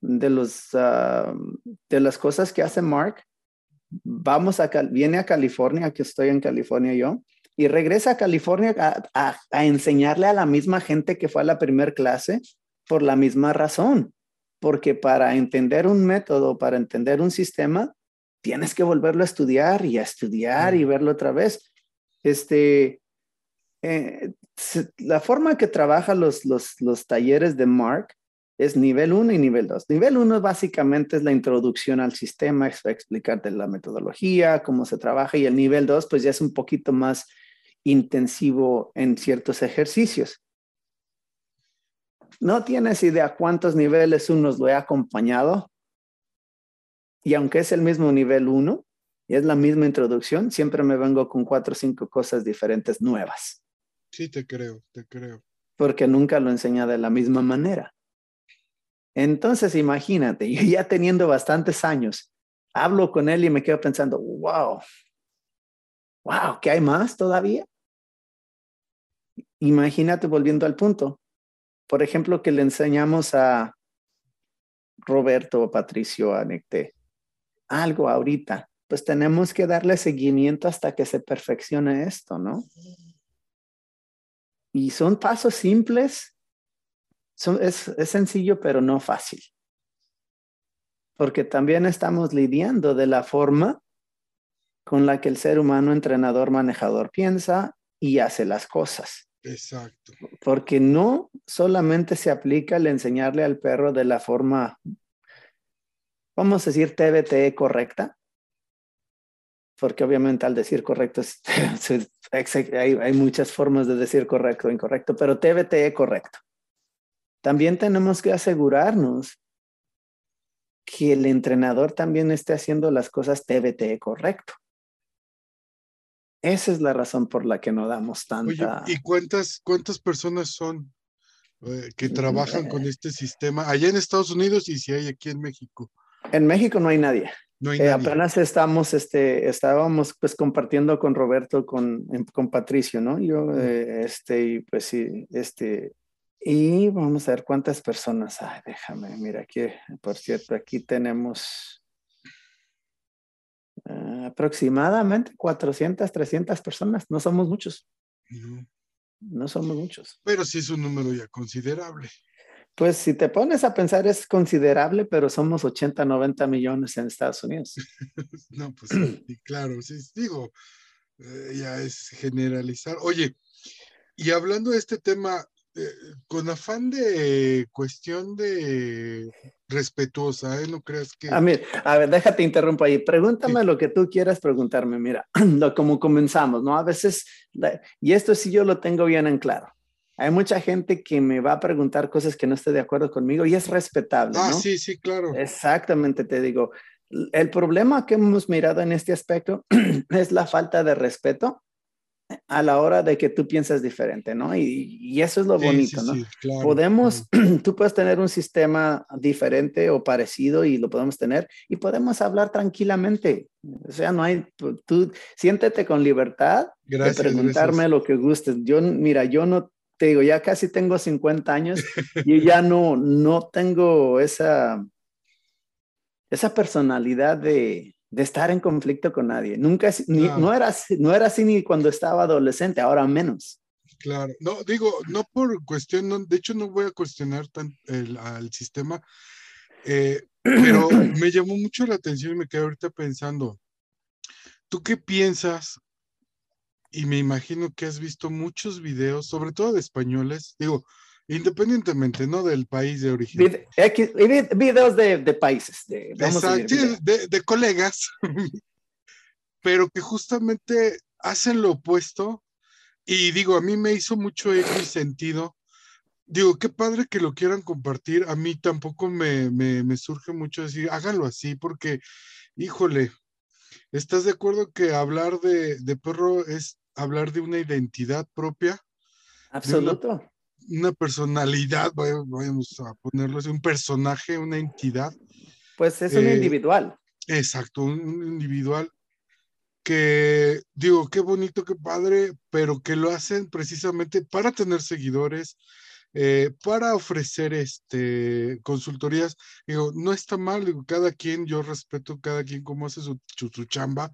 [SPEAKER 2] de, los, uh, de las cosas que hace Mark, vamos a, viene a California, que estoy en California yo, y regresa a California a, a, a enseñarle a la misma gente que fue a la primera clase por la misma razón, porque para entender un método, para entender un sistema, tienes que volverlo a estudiar y a estudiar y verlo otra vez. Este, eh, la forma que trabaja los, los, los talleres de Mark es nivel 1 y nivel 2. Nivel 1 básicamente es la introducción al sistema, es explicarte la metodología, cómo se trabaja, y el nivel 2 pues ya es un poquito más intensivo en ciertos ejercicios. No tienes idea cuántos niveles unos lo he acompañado, y aunque es el mismo nivel 1, y es la misma introducción, siempre me vengo con cuatro o cinco cosas diferentes nuevas.
[SPEAKER 1] Sí, te creo, te creo.
[SPEAKER 2] Porque nunca lo enseña de la misma manera. Entonces, imagínate, yo ya teniendo bastantes años, hablo con él y me quedo pensando, wow, wow, ¿qué hay más todavía? Imagínate volviendo al punto. Por ejemplo, que le enseñamos a Roberto o Patricio a algo ahorita, pues tenemos que darle seguimiento hasta que se perfeccione esto, ¿no? Y son pasos simples es, sencillo, pero no fácil. Porque también estamos lidiando de la forma con la que el ser humano, entrenador, manejador piensa y hace las cosas.
[SPEAKER 1] Exacto.
[SPEAKER 2] Porque no solamente se aplica el enseñarle al perro de la forma, vamos a decir, TBT correcta. Porque obviamente al decir correcto [LAUGHS] hay muchas formas de decir correcto o incorrecto, pero TBT correcto también tenemos que asegurarnos que el entrenador también esté haciendo las cosas TBT correcto. Esa es la razón por la que no damos tanta.
[SPEAKER 1] Oye, ¿y cuántas, cuántas personas son eh, que trabajan con este sistema allá en Estados Unidos y si hay aquí en México?
[SPEAKER 2] En México no hay nadie.
[SPEAKER 1] No hay
[SPEAKER 2] Eh,
[SPEAKER 1] nadie.
[SPEAKER 2] apenas estamos, este, estábamos pues compartiendo con Roberto, con, em, con Patricio, ¿no? Yo, eh, este, y pues sí, este, y vamos a ver cuántas personas. Ay, déjame, mira aquí, por cierto, aquí tenemos aproximadamente 400, 300 personas. No somos muchos,
[SPEAKER 1] No.
[SPEAKER 2] no somos muchos.
[SPEAKER 1] Pero sí es un número ya considerable.
[SPEAKER 2] Pues si te pones a pensar es considerable, pero somos 80, 90 millones en Estados Unidos. [LAUGHS]
[SPEAKER 1] No, pues sí, claro, sí, digo, eh, ya es generalizar. Oye, y hablando de este tema, con afán de cuestión de respetuosa, ¿eh? No creas que...
[SPEAKER 2] A, ver, a ver, déjate interrumpo ahí. Pregúntame lo que tú quieras preguntarme. Mira, [CLEARS THROAT] lo, como comenzamos, ¿no? A veces, y esto sí yo lo tengo bien en claro. Hay mucha gente que me va a preguntar cosas que no esté de acuerdo conmigo y es respetable,
[SPEAKER 1] ah,
[SPEAKER 2] ¿no?
[SPEAKER 1] sí, sí, claro.
[SPEAKER 2] Exactamente, te digo. El problema que hemos mirado en este aspecto [CLEARS THROAT] es la falta de respeto a la hora de que tú piensas diferente, ¿no? Y, y eso es lo
[SPEAKER 1] Sí,
[SPEAKER 2] bonito,
[SPEAKER 1] sí,
[SPEAKER 2] ¿no?
[SPEAKER 1] sí, claro,
[SPEAKER 2] podemos,
[SPEAKER 1] claro. [CLEARS THROAT]
[SPEAKER 2] tú puedes tener un sistema diferente o parecido y lo podemos tener y podemos hablar tranquilamente. O sea, no hay, tú- siéntete con libertad
[SPEAKER 1] Gracias,
[SPEAKER 2] de preguntarme
[SPEAKER 1] gracias.
[SPEAKER 2] lo que gustes. Yo, mira, yo no te digo, ya casi tengo 50 años [LAUGHS] y ya no, no tengo esa, esa personalidad de, de estar en conflicto con nadie. Nunca, ni-
[SPEAKER 1] Claro.
[SPEAKER 2] no, era, así- no era así ni cuando estaba adolescente, ahora menos.
[SPEAKER 1] Claro, no, digo, no por cuestión, no, de hecho no voy a cuestionar tan el, al sistema, eh, [CLEARS THROAT] pero me llamó mucho la atención y me quedé ahorita pensando, ¿tú qué piensas? Y me imagino que has visto muchos videos, sobre todo de españoles, digo, independientemente, ¿no? Del país de origen.
[SPEAKER 2] Videos de, de países. De, vamos a
[SPEAKER 1] Exacto,
[SPEAKER 2] decir,
[SPEAKER 1] sí, de, de colegas, [LAUGHS] pero que justamente hacen lo opuesto. Y digo, a mí me hizo mucho sentido. Digo, qué padre que lo quieran compartir. A mí tampoco me, me, me surge mucho decir, háganlo así, porque, híjole, ¿estás de acuerdo que hablar de, de perro es hablar de una identidad propia?
[SPEAKER 2] Absoluto.
[SPEAKER 1] Una personalidad, vaya- vamos a ponerlo así, un personaje, una entidad.
[SPEAKER 2] Pues es un
[SPEAKER 1] Eh,
[SPEAKER 2] individual.
[SPEAKER 1] Exacto, un, un individual que digo, qué bonito, qué padre, pero que lo hacen precisamente para tener seguidores, eh, para ofrecer este consultorías. Digo, no está mal, digo, cada quien, yo respeto cada quien cómo hace su, su, su chamba,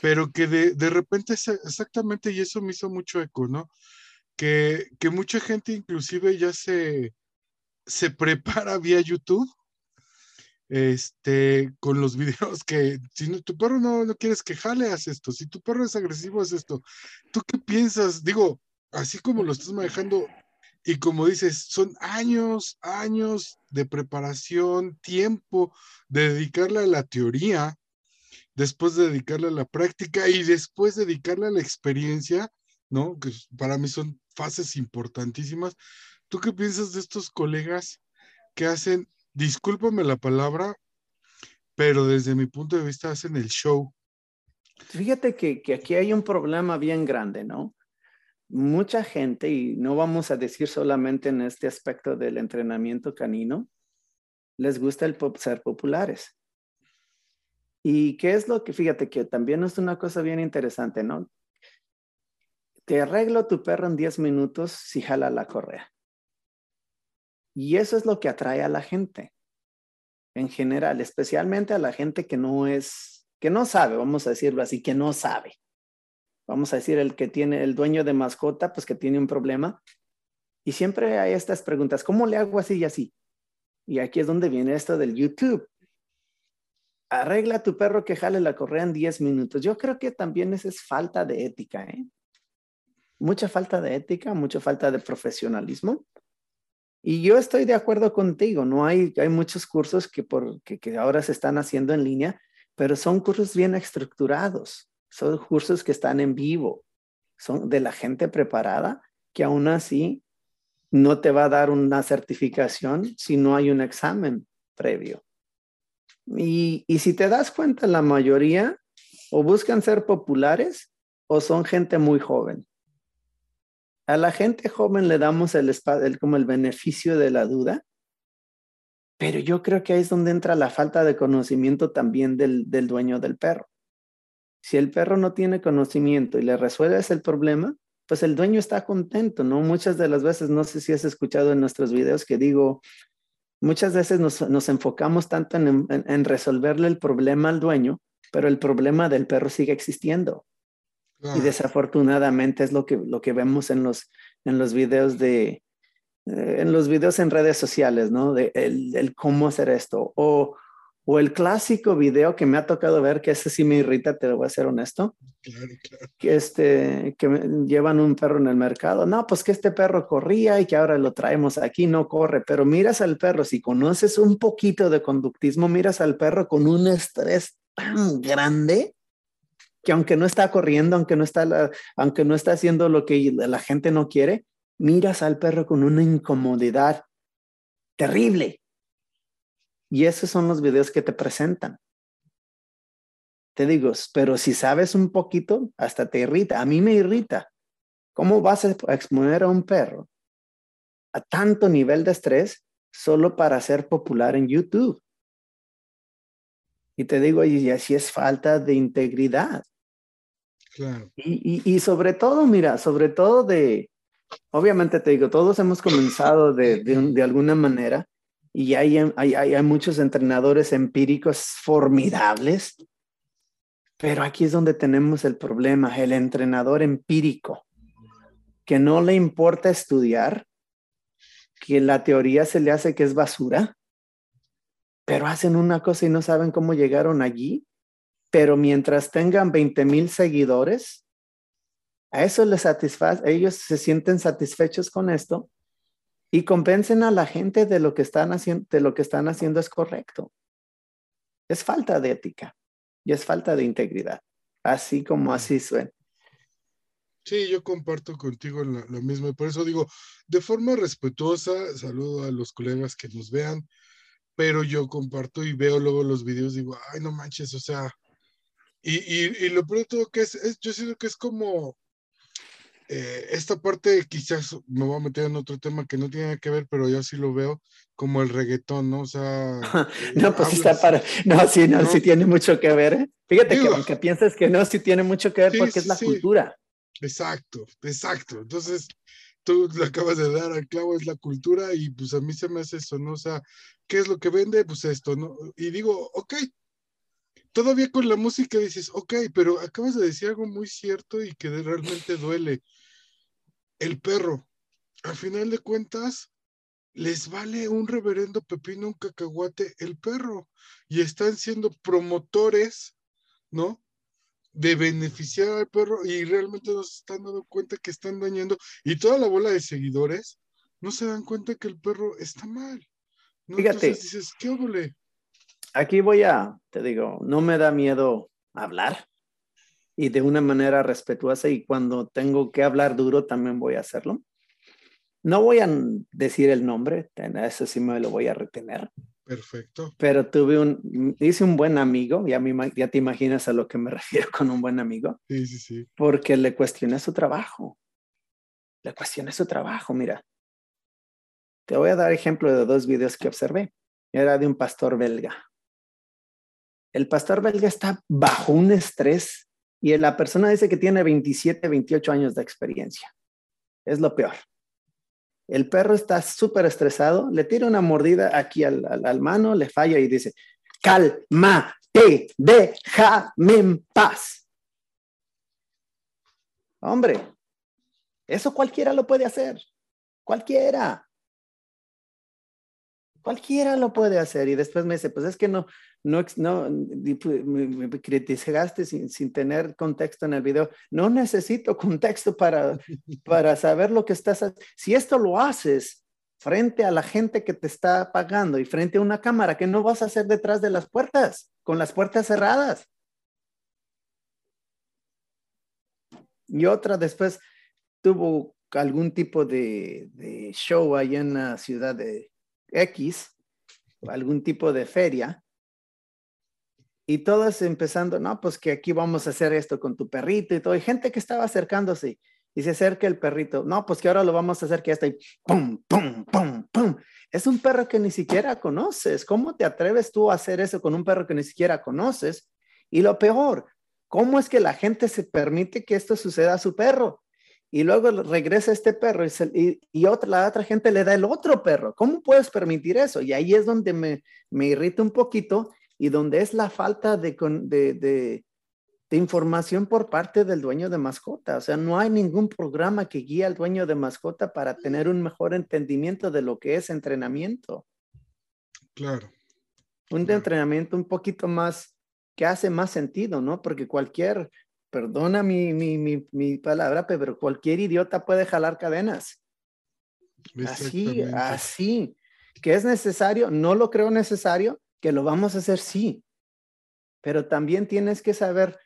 [SPEAKER 1] pero que de, de repente exactamente, y eso me hizo mucho eco, ¿no? Que, que mucha gente inclusive ya se, se [LAUGHS] prepara vía YouTube este, con los videos que si no, tu perro no, no quieres que jale, haz esto. Si tu perro es agresivo, haz esto. ¿Tú qué piensas? Digo, así como lo estás manejando y como dices, son años, años de preparación, tiempo de dedicarle a la teoría, después de dedicarle a la práctica y después dedicarle a la experiencia, ¿no? Que para mí son fases importantísimas. ¿Tú qué piensas de estos colegas que hacen discúlpame la palabra, pero desde mi punto de vista hacen el show.
[SPEAKER 2] Fíjate que, que, aquí hay un problema bien grande, ¿no? Mucha gente, y no vamos a decir solamente en este aspecto del entrenamiento canino, les gusta el ser populares. ¿Y qué es lo que, fíjate que también es una cosa bien interesante, ¿no? Te arreglo tu perro en 10 minutos si jala la correa. Y eso es lo que atrae a la gente en general, especialmente a la gente que no es, que no sabe, vamos a decirlo así, que no sabe. Vamos a decir el que tiene, el dueño de mascota, pues que tiene un problema. Y siempre hay estas preguntas, ¿cómo le hago así y así? Y aquí es donde viene esto del YouTube. Arregla tu perro que jale la correa en 10 minutos. Yo creo que también esa es falta de ética, ¿eh? Mucha falta de ética, mucha falta de profesionalismo. Y yo estoy de acuerdo contigo, no hay, hay muchos cursos que, por, ahora se están haciendo en línea, pero son cursos bien estructurados, son cursos que están en vivo, son de la gente preparada, que aún así no te va a dar una certificación si no hay un examen previo. Y, y si te das cuenta, la mayoría o buscan ser populares o son gente muy joven. A la gente joven le damos el, el, como el beneficio de la duda Pero yo creo que ahí es donde entra la falta de conocimiento también del, del dueño del perro. Si el perro no tiene conocimiento y le resuelves el problema, pues el dueño está contento, ¿no? Muchas de las veces, no sé si has escuchado en nuestros videos que digo, muchas veces nos, nos enfocamos tanto en, resolverle el problema al dueño, pero el problema del perro sigue existiendo. Y desafortunadamente es lo que, lo que vemos en los, en los videos de, eh, en los videos en redes sociales, ¿no? De el, el, cómo hacer esto. O, o el clásico video que me ha tocado ver, que ese sí me irrita, te lo voy a ser honesto.
[SPEAKER 1] Claro, claro.
[SPEAKER 2] Que, este, que llevan un perro en el mercado. No, pues que este perro corría y que ahora lo traemos aquí, no corre. Pero miras al perro, si conoces un poquito de conductismo, miras al perro con un estrés tan grande que aunque no está corriendo, aunque no está, aunque no está haciendo lo que la gente no quiere, miras al perro con una incomodidad terrible. Y esos son los videos que te presentan. Te digo, pero si sabes un poquito, hasta te irrita. A mí me irrita. ¿Cómo vas a exponer a un perro a tanto nivel de estrés solo para ser popular en YouTube? Y te digo, y así es falta de integridad.
[SPEAKER 1] Claro.
[SPEAKER 2] Y, y, y, sobre todo, mira, sobre todo de, obviamente te digo, todos hemos comenzado de, de, de alguna manera y hay, hay, hay, muchos entrenadores empíricos formidables, pero aquí es donde tenemos el problema, el entrenador empírico, que no le importa estudiar, que la teoría se le hace que es basura, pero hacen una cosa y no saben cómo llegaron allí, pero mientras tengan 20 mil seguidores, a eso les satisface, ellos se sienten satisfechos con esto y convencen a la gente de lo que están haciendo, de lo que están haciendo es correcto. Es falta de ética y es falta de integridad, así como así suena.
[SPEAKER 1] Sí, yo comparto contigo lo, lo mismo. Por eso digo, de forma respetuosa, saludo a los colegas que nos vean, pero yo comparto y veo luego los videos, digo, ay, no manches, o sea, y, y, y lo peor de todo que es, es, yo siento que es como, eh, esta parte quizás me voy a meter en otro tema que no tiene que ver, pero yo sí lo veo como el reggaetón, ¿no? O sea... [LAUGHS]
[SPEAKER 2] no, pues está para... No, sí, no, no, sí tiene mucho que ver. ¿eh? Fíjate digo, que aunque pienses que no, sí tiene mucho que ver sí, porque es la sí. cultura.
[SPEAKER 1] Exacto, exacto. Entonces, tú le acabas de dar al clavo, es la cultura y pues a mí se me hace eso, ¿no? Sea, ¿qué es lo que vende? Pues esto, ¿no? Y digo, ok, todavía con la música dices, ok, pero acabas de decir algo muy cierto y que realmente duele. El perro, al final de cuentas, les vale un reverendo pepino, un cacahuate el perro y están siendo promotores, ¿no? De beneficiar al perro y realmente no se están dando cuenta que están dañando y toda la bola de seguidores no se dan cuenta que el perro está mal. ¿no?
[SPEAKER 2] Fíjate.
[SPEAKER 1] Entonces dices, ¿qué óvole?
[SPEAKER 2] Aquí voy a, te digo, no me da miedo hablar y de una manera respetuosa y cuando tengo que hablar duro también voy a hacerlo. No voy a decir el nombre, eso sí me lo voy a retener.
[SPEAKER 1] Perfecto.
[SPEAKER 2] Pero tuve un, hice un buen amigo, ya, me, ya te imaginas a lo que me [LAUGHS] refiero con un buen amigo.
[SPEAKER 1] Sí, sí, sí.
[SPEAKER 2] Porque le cuestioné su trabajo. Le cuestioné su trabajo, mira. Te voy a dar ejemplo de dos videos que observé. Era de un pastor belga. El pastor belga está bajo un estrés y la persona dice que tiene 27, 28 años de experiencia. Es lo peor. El perro está súper estresado, le tira una mordida aquí al, al, al, mano, le falla y dice, cálmate, déjame en paz. Hombre, eso cualquiera lo puede hacer. Cualquiera. Cualquiera lo puede hacer. Y después me dice, pues es que no, no, no me, me criticaste sin, sin, tener contexto en el video. No necesito contexto para, [LAUGHS] para saber lo que estás haciendo. Si esto lo haces frente a la gente que te está pagando y frente a una cámara, que no vas a hacer detrás de las puertas, con las puertas cerradas? Y otra después tuvo algún tipo de, de show allá en la ciudad de X, algún tipo de feria, y todas empezando, no, pues que aquí vamos a hacer esto con tu perrito y todo. Y gente que estaba acercándose. y se acerca el perrito. No, pues que ahora lo vamos a hacer que ya está ahí. Pum, pum, pum, pum. Es un perro que ni siquiera conoces. ¿Cómo te atreves tú a hacer eso con un perro que ni siquiera conoces? Y lo peor, ¿cómo es que la gente se permite que esto suceda a su perro? Y luego regresa este perro y, otra, la otra gente le da el otro perro. ¿Cómo puedes permitir eso? Y ahí es donde me, me irrita un poquito y donde es la falta de, de, de información por parte del dueño de mascota. O sea, no hay ningún programa que guíe al dueño de mascota para tener un mejor entendimiento de lo que es entrenamiento.
[SPEAKER 1] Claro.
[SPEAKER 2] Un entrenamiento un poquito más, que hace más sentido, ¿no? Porque cualquier, perdona mi, mi, mi, palabra, pero cualquier idiota puede jalar cadenas. Así, así. Que es necesario, no lo creo necesario, que lo vamos a hacer, sí. Pero también tienes que saber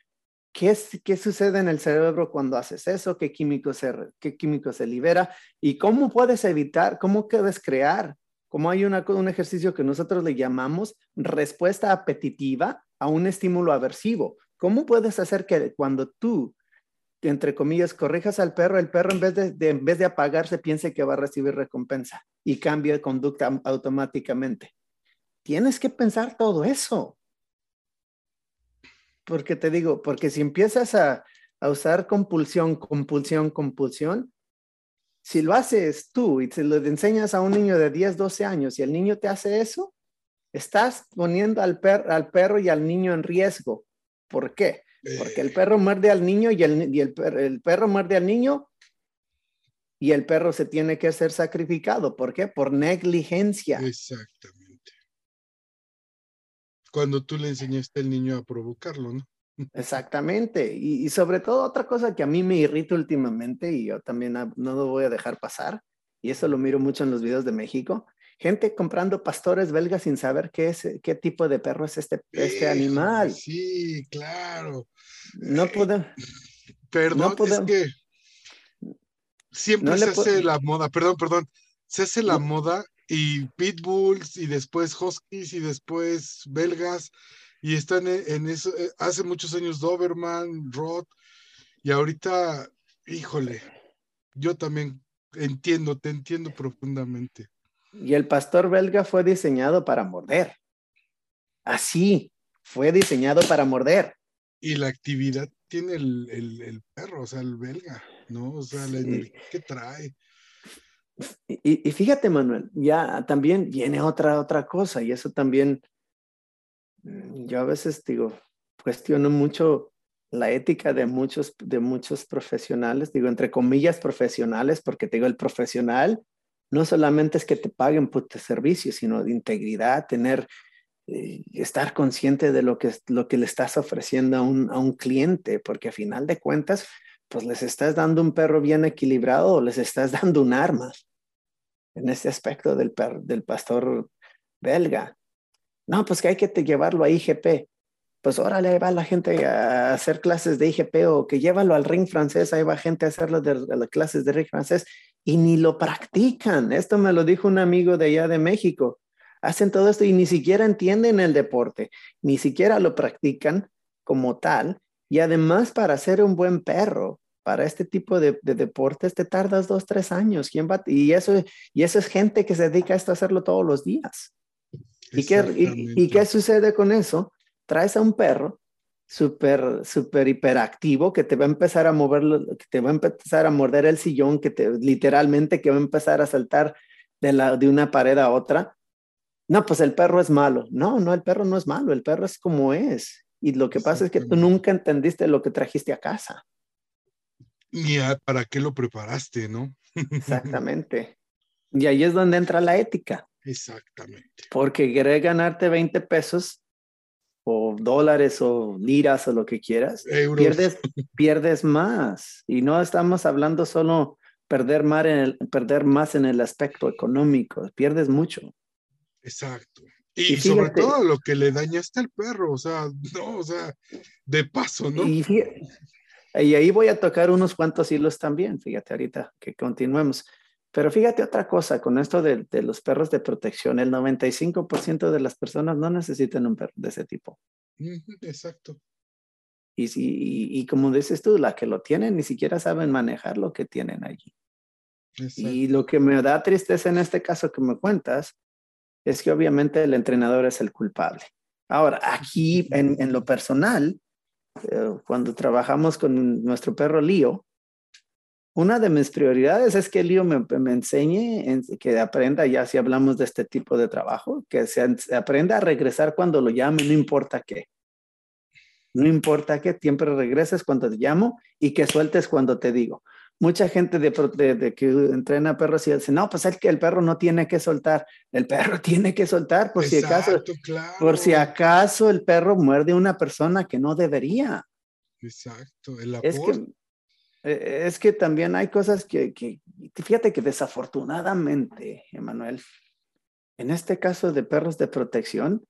[SPEAKER 2] ¿Qué, ¿Qué sucede en el cerebro cuando haces eso? ¿Qué químico, se, ¿Qué químico se libera? ¿Y cómo puedes evitar? ¿Cómo puedes crear? Como hay una, un ejercicio que nosotros le llamamos respuesta apetitiva a un estímulo aversivo. ¿Cómo puedes hacer que cuando tú, entre comillas, corrijas al perro, el perro en vez de, en vez de apagarse piense que va a recibir recompensa y cambie de conducta automáticamente? Tienes que pensar todo eso. Porque te digo, porque si empiezas a, usar compulsión, compulsión, compulsión, si lo haces tú y te lo enseñas a un niño de 10, 12 años y el niño te hace eso, estás poniendo al, al perro y al niño en riesgo. ¿Por qué? Porque el perro muerde al niño y, el, el, perro muerde al niño y el perro se tiene que ser sacrificado. ¿Por qué? Por negligencia.
[SPEAKER 1] Exactamente cuando tú le enseñaste al niño a provocarlo, ¿no? [LAUGHS]
[SPEAKER 2] Exactamente. Y, sobre todo otra cosa que a mí me irrita últimamente y yo también no lo voy a dejar pasar, y eso lo miro mucho en los videos de México, gente comprando pastores belgas sin saber qué, es, qué tipo de perro es este, este animal.
[SPEAKER 1] Sí, claro.
[SPEAKER 2] No podemos...
[SPEAKER 1] Perdón, es que siempre se hace la moda, perdón, perdón, se hace la moda y pitbulls y después huskies y después belgas y están en, eso eh, hace muchos años Doberman, Rod y ahorita, híjole, yo también entiendo, te entiendo profundamente.
[SPEAKER 2] Y el pastor belga fue diseñado para morder. Así, fue diseñado para morder.
[SPEAKER 1] Y la actividad tiene el, perro, o sea, el belga, ¿no? O sea, la energía que trae.
[SPEAKER 2] Y, fíjate, Manuel, ya también viene otra, otra cosa y eso también, mm, yo a veces digo, cuestiono mucho la ética de muchos, de muchos profesionales, digo, entre comillas profesionales, porque digo, el profesional no solamente es que te paguen por tu servicio, sino de integridad, tener, eh, estar consciente de lo que, lo que le estás ofreciendo a un, a un cliente, porque a final de cuentas, pues les estás dando un perro bien equilibrado o les estás [LAUGHS] dando un arma en este aspecto del, del pastor belga. No, pues que hay que llevarlo a IGP. Pues órale, va la gente a hacer clases de IGP o que llévalo al ring francés, ahí va gente a hacer las, de, las clases de ring francés y ni lo practican. Esto me lo dijo un amigo de allá de México. Hacen todo esto y ni siquiera entienden el deporte, ni siquiera lo practican como tal. Y además para ser un buen perro, para este tipo de, deportes te tardas dos, tres años. ¿Quién va? Y, eso, y eso es gente que se dedica a esto a hacerlo todos los días. ¿Y qué, y, qué sucede con eso? Traes a un perro súper, súper hiperactivo que te va a empezar a mover, que te va a empezar a morder el sillón, que te, literalmente que va a empezar a saltar de, la, de una pared a otra. No, pues el perro es malo. No, no, el perro no es malo, el perro es como es. Y lo que pasa es que tú nunca entendiste lo que trajiste a casa
[SPEAKER 1] ni para qué lo preparaste, ¿no?
[SPEAKER 2] Exactamente. Y ahí es donde entra la ética.
[SPEAKER 1] Exactamente.
[SPEAKER 2] Porque querer ganarte 20 pesos o dólares o liras o lo que quieras, pierdes, pierdes más. Y no estamos hablando solo perder más, en el, perder más en el aspecto económico, pierdes mucho.
[SPEAKER 1] Exacto. Y, sobre todo lo que le dañaste al perro, o sea, no, o sea, de paso, ¿no?
[SPEAKER 2] Y y ahí voy a tocar unos cuantos hilos también, fíjate ahorita que continuemos. Pero fíjate otra cosa, con esto de, los perros de protección, el 95% de las personas no necesitan un perro de ese tipo.
[SPEAKER 1] Exacto.
[SPEAKER 2] Y, si, y, como dices tú, la que lo tienen ni siquiera saben manejar lo que tienen allí. Y lo que me da tristeza en este caso que me cuentas es que obviamente el entrenador es el culpable. Ahora, aquí en, en lo personal, eh, cuando trabajamos con nuestro perro Lío, una de mis prioridades es que Lío me, me enseñe, que aprenda, ya si hablamos de este tipo de trabajo, que se, aprenda a regresar cuando lo llame, no importa qué. No importa qué, siempre regreses cuando te llamo y que sueltes cuando te digo. Mucha gente de, de, que entrena perros y dice, no, pues es que el perro no tiene que soltar. El perro [LAUGHS] tiene que soltar por si acaso. Por si acaso el perro muerde a una persona que no debería.
[SPEAKER 1] Exacto. El
[SPEAKER 2] es que eh, es que también hay cosas que, que, fíjate que desafortunadamente, Emanuel, en este caso de perros de protección,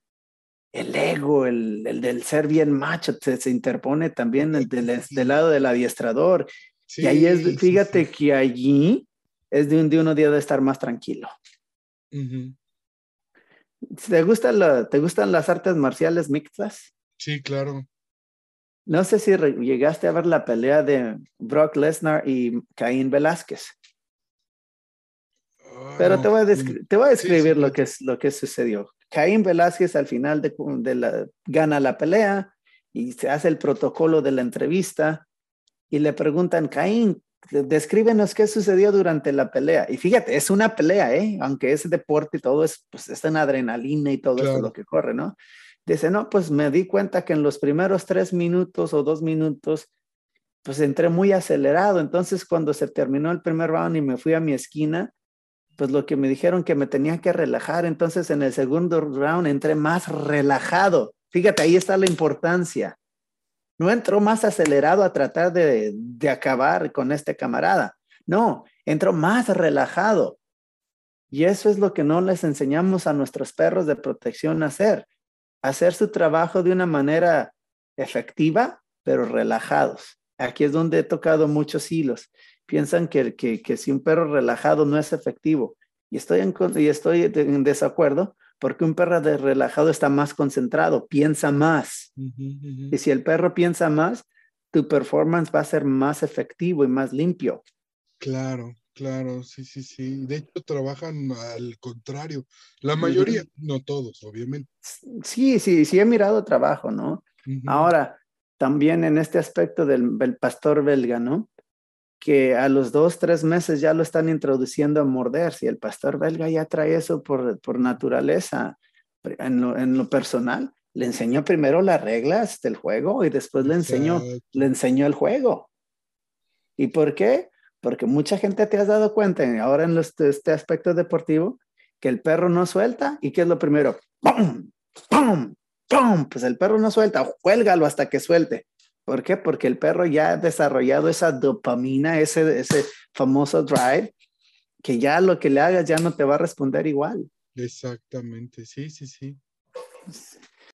[SPEAKER 2] el ego, el, el del ser bien macho, se, se interpone también del, del, lado del adiestrador. y ahí es, fíjate que allí es de un día uno día de estar más tranquilo. ¿Te, gusta la, ¿Te gustan las artes marciales mixtas?
[SPEAKER 1] Sí, claro.
[SPEAKER 2] No sé si llegaste a ver la pelea de Brock Lesnar y Caín Velázquez. Pero te voy a, te voy a describir lo, que es, lo que sucedió. Caín Velázquez al final de, de la, gana la pelea y se hace el protocolo de la entrevista y le preguntan, Caín, descríbenos qué sucedió durante la pelea. Y fíjate, es una pelea, ¿eh? aunque es deporte y todo, es, pues, está en adrenalina y todo eso lo que corre, ¿no? Dice, no, pues me di cuenta que en los primeros tres minutos o dos minutos, pues entré muy acelerado. Entonces, cuando se terminó el primer round y me fui a mi esquina, pues lo que me dijeron que me tenía que relajar. Entonces, en el segundo round entré más relajado. Fíjate, ahí está la importancia. No entró más acelerado a tratar de, de acabar con este camarada. No, entró más relajado. Y eso es lo que no les enseñamos a nuestros perros de protección a hacer hacer su trabajo de una manera efectiva, pero relajados. Aquí es donde he tocado muchos hilos. Piensan que, que, si un perro relajado no es efectivo. Y estoy en, y estoy en desacuerdo porque un perro de relajado está más concentrado, piensa más. Y si el perro piensa más, tu performance va a ser más efectivo y más limpio.
[SPEAKER 1] Claro. Claro, sí, sí, sí. De hecho, trabajan al contrario. La mayoría, no todos, obviamente.
[SPEAKER 2] Sí, sí, sí he mirado trabajo, ¿no? Ahora, también en este aspecto del, pastor belga, ¿no? Que a los dos, tres meses ya lo están introduciendo a morder. Si el pastor belga ya trae eso por, por naturaleza, en lo, en lo personal, le enseñó primero las reglas del juego y después le enseñó, le enseñó el juego. ¿Y por qué? Porque mucha gente te has dado cuenta ahora en este aspecto deportivo que el perro no suelta y que es lo primero, ¡pum! ¡pum! ¡pum! Pues el perro no suelta, cuélgalo hasta que suelte. ¿Por qué? Porque el perro ya ha desarrollado esa dopamina, ese, ese famoso drive, que ya lo que le hagas ya no te va a responder igual.
[SPEAKER 1] Exactamente, sí, sí, sí.